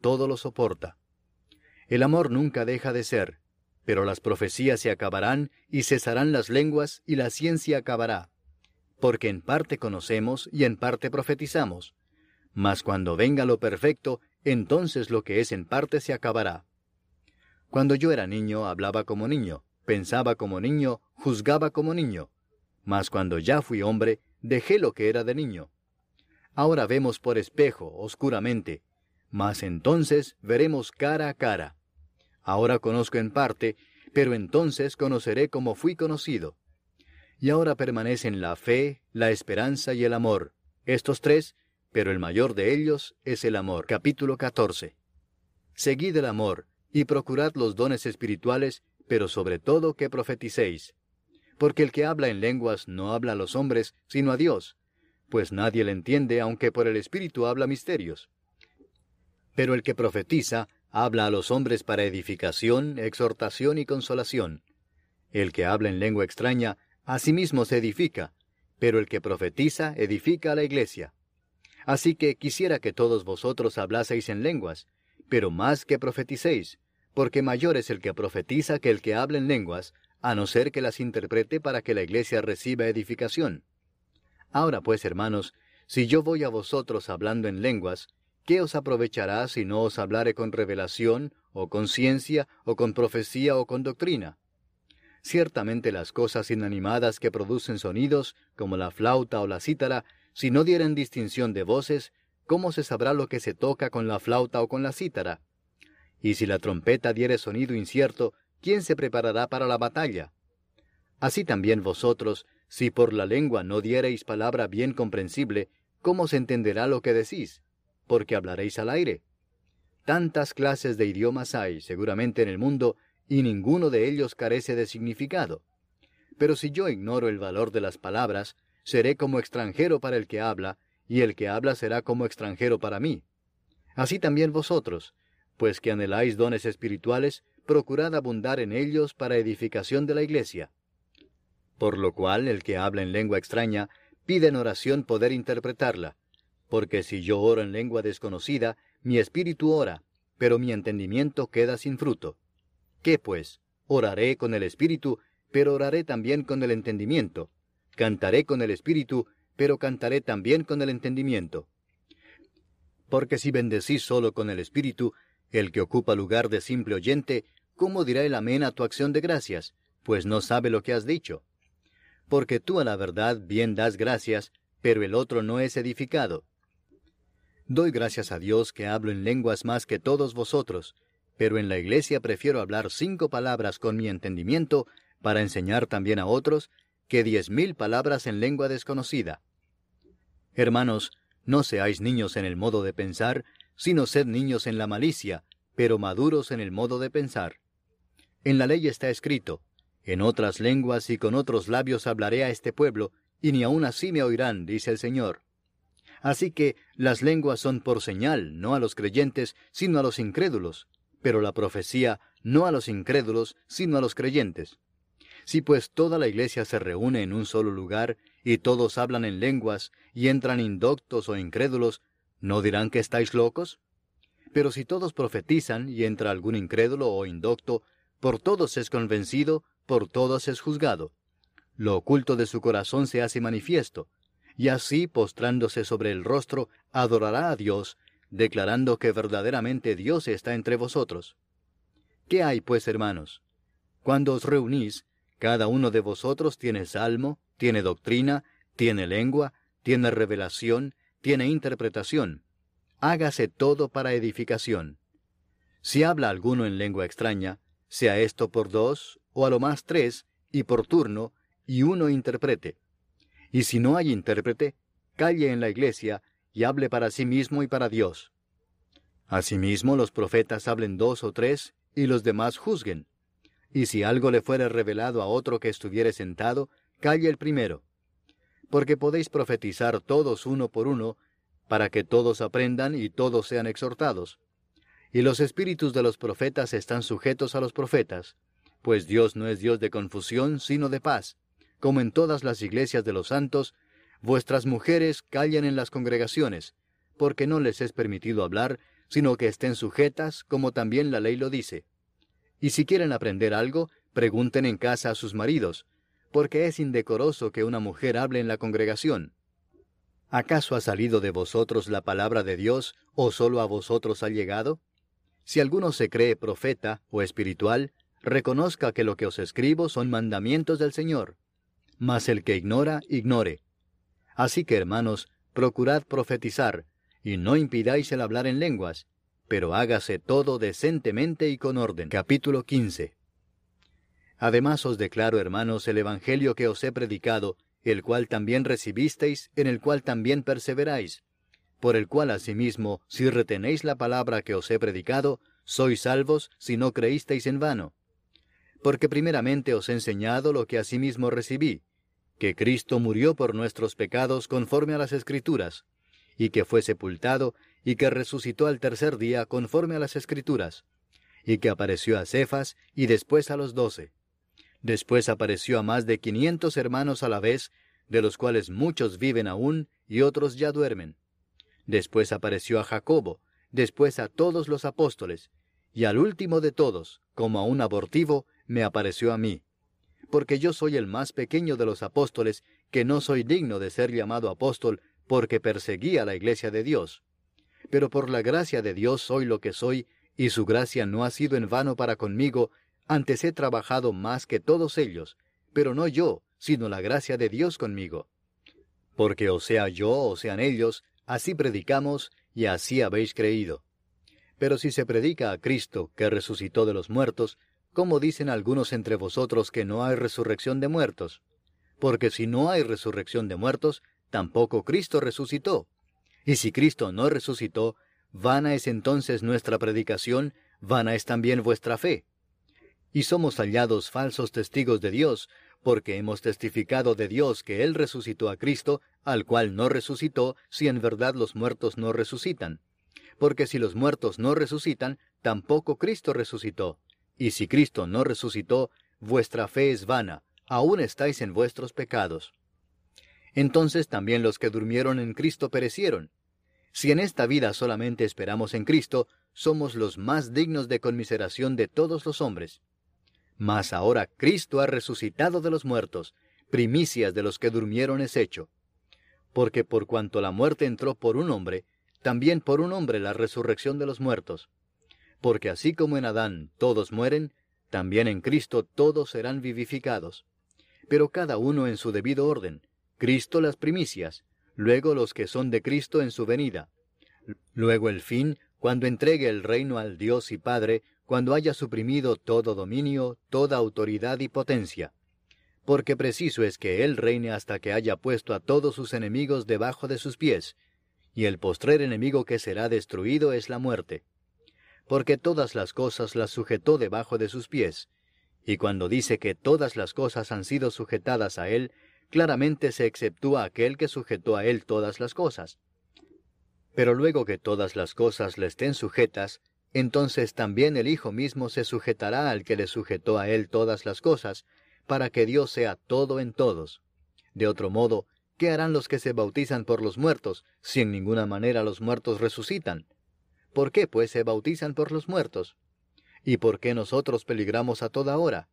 todo lo soporta. El amor nunca deja de ser, pero las profecías se acabarán y cesarán las lenguas y la ciencia acabará. Porque en parte conocemos y en parte profetizamos. Mas cuando venga lo perfecto, entonces lo que es en parte se acabará. Cuando yo era niño, hablaba como niño, pensaba como niño, juzgaba como niño. Mas cuando ya fui hombre, dejé lo que era de niño. Ahora vemos por espejo, oscuramente, mas entonces veremos cara a cara. Ahora conozco en parte, pero entonces conoceré como fui conocido. Y ahora permanecen la fe, la esperanza y el amor, estos tres, pero el mayor de ellos es el amor. Capítulo 14. Seguid el amor, y procurad los dones espirituales, pero sobre todo que profeticéis. porque el que habla en lenguas no habla a los hombres, sino a Dios, pues nadie le entiende, aunque por el Espíritu habla misterios. Pero el que profetiza habla a los hombres para edificación, exhortación y consolación. El que habla en lengua extraña, a sí mismo se edifica, pero el que profetiza edifica a la iglesia. Así que quisiera que todos vosotros hablaseis en lenguas, pero más que profeticéis, porque mayor es el que profetiza que el que habla en lenguas, a no ser que las interprete para que la iglesia reciba edificación. Ahora pues, hermanos, si yo voy a vosotros hablando en lenguas, ¿qué os aprovechará si no os hablare con revelación, o con ciencia, o con profecía, o con doctrina? Ciertamente las cosas inanimadas que producen sonidos, como la flauta o la cítara, si no dieren distinción de voces, ¿cómo se sabrá lo que se toca con la flauta o con la cítara? Y si la trompeta diere sonido incierto, ¿quién se preparará para la batalla? Así también vosotros, si por la lengua no diereis palabra bien comprensible, ¿cómo se entenderá lo que decís? Porque hablaréis al aire. Tantas clases de idiomas hay, seguramente, en el mundo, y ninguno de ellos carece de significado. Pero si yo ignoro el valor de las palabras, seré como extranjero para el que habla, y el que habla será como extranjero para mí. Así también vosotros, pues que anheláis dones espirituales, procurad abundar en ellos para edificación de la iglesia. Por lo cual el que habla en lengua extraña, pide en oración poder interpretarla, porque si yo oro en lengua desconocida, mi espíritu ora, pero mi entendimiento queda sin fruto. ¿Qué pues? Oraré con el espíritu, pero oraré también con el entendimiento. Cantaré con el espíritu, pero cantaré también con el entendimiento. Porque si bendecís solo con el espíritu, el que ocupa lugar de simple oyente, ¿cómo dirá el amén a tu acción de gracias? Pues no sabe lo que has dicho. Porque tú a la verdad bien das gracias, pero el otro no es edificado. Doy gracias a Dios que hablo en lenguas más que todos vosotros, pero en la iglesia prefiero hablar cinco palabras con mi entendimiento para enseñar también a otros que diez mil palabras en lengua desconocida. Hermanos, no seáis niños en el modo de pensar, sino sed niños en la malicia, pero maduros en el modo de pensar. En la ley está escrito, en otras lenguas y con otros labios hablaré a este pueblo, y ni aun así me oirán, dice el Señor. Así que las lenguas son por señal, no a los creyentes, sino a los incrédulos, pero la profecía no a los incrédulos, sino a los creyentes. Si pues toda la iglesia se reúne en un solo lugar, y todos hablan en lenguas, y entran indoctos o incrédulos, ¿no dirán que estáis locos? Pero si todos profetizan, y entra algún incrédulo o indocto, por todos es convencido, por todos es juzgado. Lo oculto de su corazón se hace manifiesto, y así, postrándose sobre el rostro, adorará a Dios, declarando que verdaderamente Dios está entre vosotros. ¿Qué hay, pues, hermanos? Cuando os reunís, cada uno de vosotros tiene salmo, tiene doctrina, tiene lengua, tiene revelación, tiene interpretación. Hágase todo para edificación. Si habla alguno en lengua extraña, sea esto por dos, o a lo más tres, y por turno, y uno interprete. Y si no hay intérprete, calle en la iglesia, y hable para sí mismo y para Dios. Asimismo los profetas hablen dos o tres, y los demás juzguen. Y si algo le fuere revelado a otro que estuviere sentado, calle el primero. Porque podéis profetizar todos uno por uno, para que todos aprendan y todos sean exhortados. Y los espíritus de los profetas están sujetos a los profetas, pues Dios no es Dios de confusión, sino de paz. Como en todas las iglesias de los santos, vuestras mujeres callen en las congregaciones, porque no les es permitido hablar, sino que estén sujetas, como también la ley lo dice. Y si quieren aprender algo, pregunten en casa a sus maridos, porque es indecoroso que una mujer hable en la congregación. ¿Acaso ha salido de vosotros la palabra de Dios, o sólo a vosotros ha llegado? Si alguno se cree profeta o espiritual, reconozca que lo que os escribo son mandamientos del Señor. Mas el que ignora, ignore. Así que, hermanos, procurad profetizar, y no impidáis el hablar en lenguas, pero hágase todo decentemente y con orden. Capítulo 15. Además os declaro, hermanos, el Evangelio que os he predicado, el cual también recibisteis, en el cual también perseveráis, por el cual asimismo, si retenéis la palabra que os he predicado, sois salvos si no creísteis en vano. porque primeramente os he enseñado lo que asimismo recibí, que Cristo murió por nuestros pecados conforme a las Escrituras, y que fue sepultado, y que resucitó al tercer día conforme a las Escrituras, y que apareció a Cefas y después a los doce. Después apareció a más de quinientos hermanos a la vez, de los cuales muchos viven aún y otros ya duermen. Después apareció a Jacobo, después a todos los apóstoles, y al último de todos, como a un abortivo, me apareció a mí. Porque yo soy el más pequeño de los apóstoles, que no soy digno de ser llamado apóstol, porque perseguía la iglesia de Dios. Pero por la gracia de Dios soy lo que soy, y su gracia no ha sido en vano para conmigo, antes he trabajado más que todos ellos, pero no yo, sino la gracia de Dios conmigo. Porque o sea yo o sean ellos, así predicamos y así habéis creído. Pero si se predica a Cristo, que resucitó de los muertos, ¿cómo dicen algunos entre vosotros que no hay resurrección de muertos? Porque si no hay resurrección de muertos, tampoco Cristo resucitó. Y si Cristo no resucitó, vana es entonces nuestra predicación, vana es también vuestra fe. Y somos hallados falsos testigos de Dios, porque hemos testificado de Dios que Él resucitó a Cristo, al cual no resucitó, si en verdad los muertos no resucitan porque si los muertos no resucitan, tampoco Cristo resucitó. Y si Cristo no resucitó, vuestra fe es vana, aún estáis en vuestros pecados. Entonces también los que durmieron en Cristo perecieron. Si en esta vida solamente esperamos en Cristo, somos los más dignos de conmiseración de todos los hombres. Mas ahora Cristo ha resucitado de los muertos, primicias de los que durmieron es hecho. Porque por cuanto la muerte entró por un hombre, también por un hombre la resurrección de los muertos. Porque así como en Adán todos mueren, también en Cristo todos serán vivificados. Pero cada uno en su debido orden, Cristo las primicias, luego los que son de Cristo en su venida, luego el fin, cuando entregue el reino al Dios y Padre, cuando haya suprimido todo dominio, toda autoridad y potencia. Porque preciso es que Él reine hasta que haya puesto a todos sus enemigos debajo de sus pies, y el postrer enemigo que será destruido es la muerte. Porque todas las cosas las sujetó debajo de sus pies, y cuando dice que todas las cosas han sido sujetadas a él, claramente se exceptúa aquel que sujetó a él todas las cosas. Pero luego que todas las cosas le estén sujetas, entonces también el Hijo mismo se sujetará al que le sujetó a él todas las cosas, para que Dios sea todo en todos. De otro modo, ¿Qué harán los que se bautizan por los muertos, si en ninguna manera los muertos resucitan? ¿Por qué, pues, se bautizan por los muertos? ¿Y por qué nosotros peligramos a toda hora?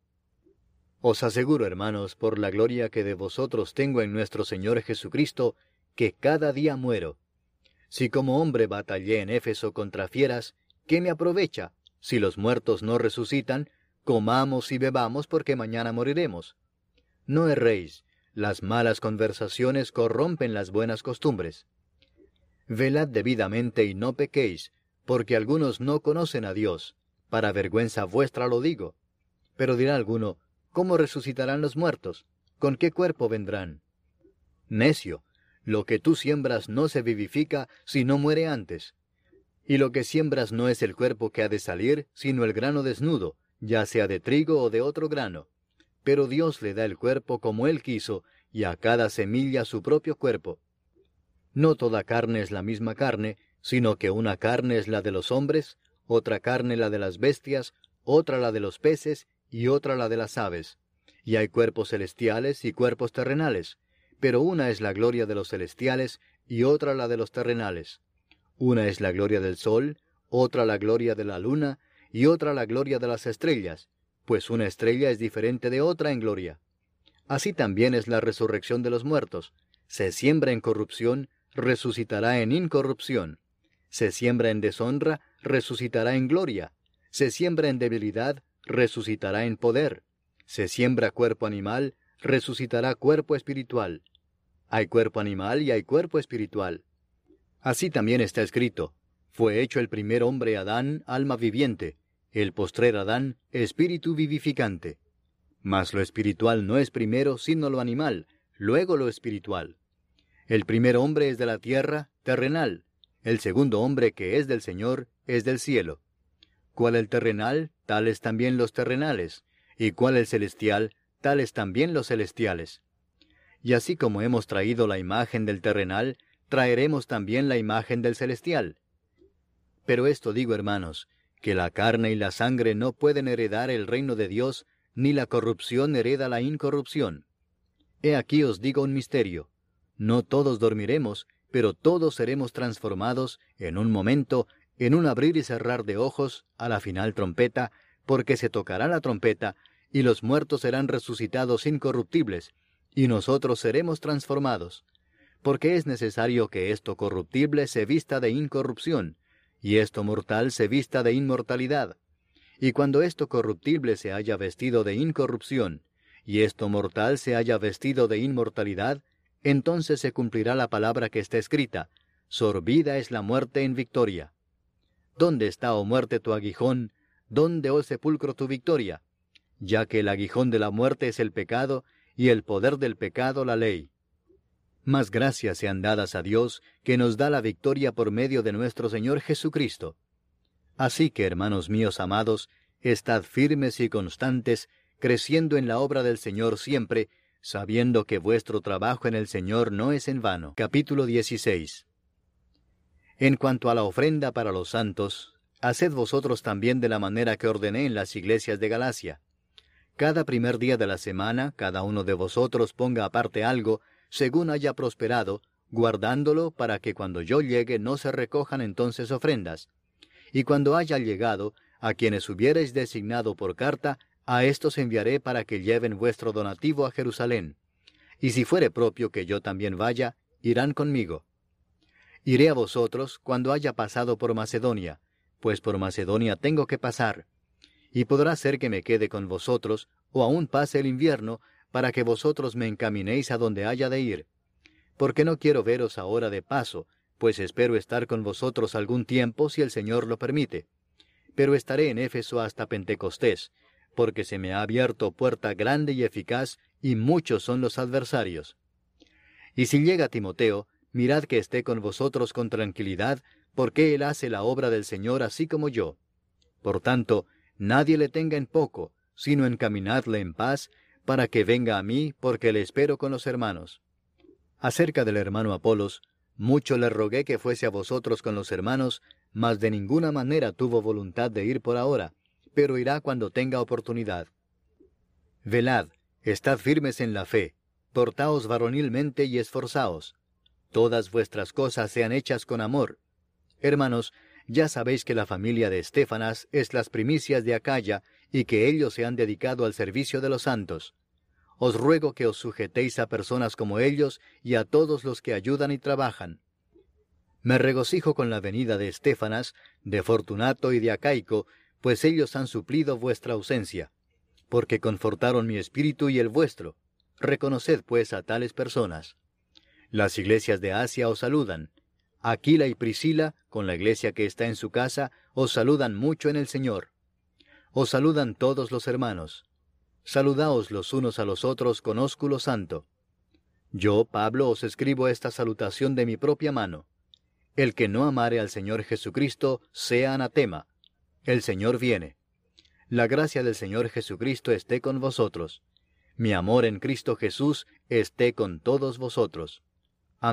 Os aseguro, hermanos, por la gloria que de vosotros tengo en nuestro Señor Jesucristo, que cada día muero. Si como hombre batallé en Éfeso contra fieras, ¿qué me aprovecha? Si los muertos no resucitan, comamos y bebamos porque mañana moriremos. No erréis, las malas conversaciones corrompen las buenas costumbres. Velad debidamente y no pequéis, porque algunos no conocen a Dios. Para vergüenza vuestra lo digo. Pero dirá alguno, ¿cómo resucitarán los muertos? ¿Con qué cuerpo vendrán? Necio, lo que tú siembras no se vivifica si no muere antes. Y lo que siembras no es el cuerpo que ha de salir, sino el grano desnudo, ya sea de trigo o de otro grano pero Dios le da el cuerpo como Él quiso, y a cada semilla su propio cuerpo. No toda carne es la misma carne, sino que una carne es la de los hombres, otra carne la de las bestias, otra la de los peces, y otra la de las aves. Y hay cuerpos celestiales y cuerpos terrenales, pero una es la gloria de los celestiales y otra la de los terrenales. Una es la gloria del sol, otra la gloria de la luna, y otra la gloria de las estrellas, pues una estrella es diferente de otra en gloria. Así también es la resurrección de los muertos. Se siembra en corrupción, resucitará en incorrupción. Se siembra en deshonra, resucitará en gloria. Se siembra en debilidad, resucitará en poder. Se siembra cuerpo animal, resucitará cuerpo espiritual. Hay cuerpo animal y hay cuerpo espiritual. Así también está escrito, fue hecho el primer hombre Adán alma viviente, el postrer Adán, espíritu vivificante. Mas lo espiritual no es primero sino lo animal, luego lo espiritual. El primer hombre es de la tierra, terrenal. El segundo hombre que es del Señor es del cielo. Cual el terrenal, tales también los terrenales. y cuál el celestial, tales también los celestiales. Y así como hemos traído la imagen del terrenal, traeremos también la imagen del celestial. Pero esto digo, hermanos, que la carne y la sangre no pueden heredar el reino de Dios, ni la corrupción hereda la incorrupción. He aquí os digo un misterio. No todos dormiremos, pero todos seremos transformados en un momento, en un abrir y cerrar de ojos, a la final trompeta, porque se tocará la trompeta, y los muertos serán resucitados incorruptibles, y nosotros seremos transformados. Porque es necesario que esto corruptible se vista de incorrupción, y esto mortal se vista de inmortalidad. Y cuando esto corruptible se haya vestido de incorrupción, y esto mortal se haya vestido de inmortalidad, entonces se cumplirá la palabra que está escrita, sorbida es la muerte en victoria. ¿Dónde está, oh muerte, tu aguijón? ¿Dónde, oh sepulcro, tu victoria? Ya que el aguijón de la muerte es el pecado, y el poder del pecado la ley. Más gracias sean dadas a Dios, que nos da la victoria por medio de nuestro Señor Jesucristo. Así que, hermanos míos amados, estad firmes y constantes, creciendo en la obra del Señor siempre, sabiendo que vuestro trabajo en el Señor no es en vano. Capítulo 16. En cuanto a la ofrenda para los santos, haced vosotros también de la manera que ordené en las iglesias de Galacia. Cada primer día de la semana, cada uno de vosotros ponga aparte algo, según haya prosperado, guardándolo para que cuando yo llegue no se recojan entonces ofrendas. Y cuando haya llegado, a quienes hubierais designado por carta, a éstos enviaré para que lleven vuestro donativo a Jerusalén. Y si fuere propio que yo también vaya, irán conmigo. Iré a vosotros cuando haya pasado por Macedonia, pues por Macedonia tengo que pasar. Y podrá ser que me quede con vosotros, o aún pase el invierno, para que vosotros me encaminéis a donde haya de ir. Porque no quiero veros ahora de paso, pues espero estar con vosotros algún tiempo si el Señor lo permite. Pero estaré en Éfeso hasta Pentecostés, porque se me ha abierto puerta grande y eficaz, y muchos son los adversarios. Y si llega Timoteo, mirad que esté con vosotros con tranquilidad, porque él hace la obra del Señor así como yo. Por tanto, nadie le tenga en poco, sino encaminadle en paz, para que venga a mí, porque le espero con los hermanos. Acerca del hermano Apolos, mucho le rogué que fuese a vosotros con los hermanos, mas de ninguna manera tuvo voluntad de ir por ahora, pero irá cuando tenga oportunidad. Velad, estad firmes en la fe, portaos varonilmente y esforzaos. Todas vuestras cosas sean hechas con amor. Hermanos, ya sabéis que la familia de Estefanas es las primicias de Acaya y que ellos se han dedicado al servicio de los santos. Os ruego que os sujetéis a personas como ellos y a todos los que ayudan y trabajan. Me regocijo con la venida de Estefanas, de Fortunato y de Acaico, pues ellos han suplido vuestra ausencia, porque confortaron mi espíritu y el vuestro. Reconoced pues a tales personas. Las iglesias de Asia os saludan. Aquila y Priscila, con la iglesia que está en su casa, os saludan mucho en el Señor. Os saludan todos los hermanos. Saludaos los unos a los otros con ósculo santo. Yo, Pablo, os escribo esta salutación de mi propia mano. El que no amare al Señor Jesucristo sea anatema. El Señor viene. La gracia del Señor Jesucristo esté con vosotros. Mi amor en Cristo Jesús esté con todos vosotros.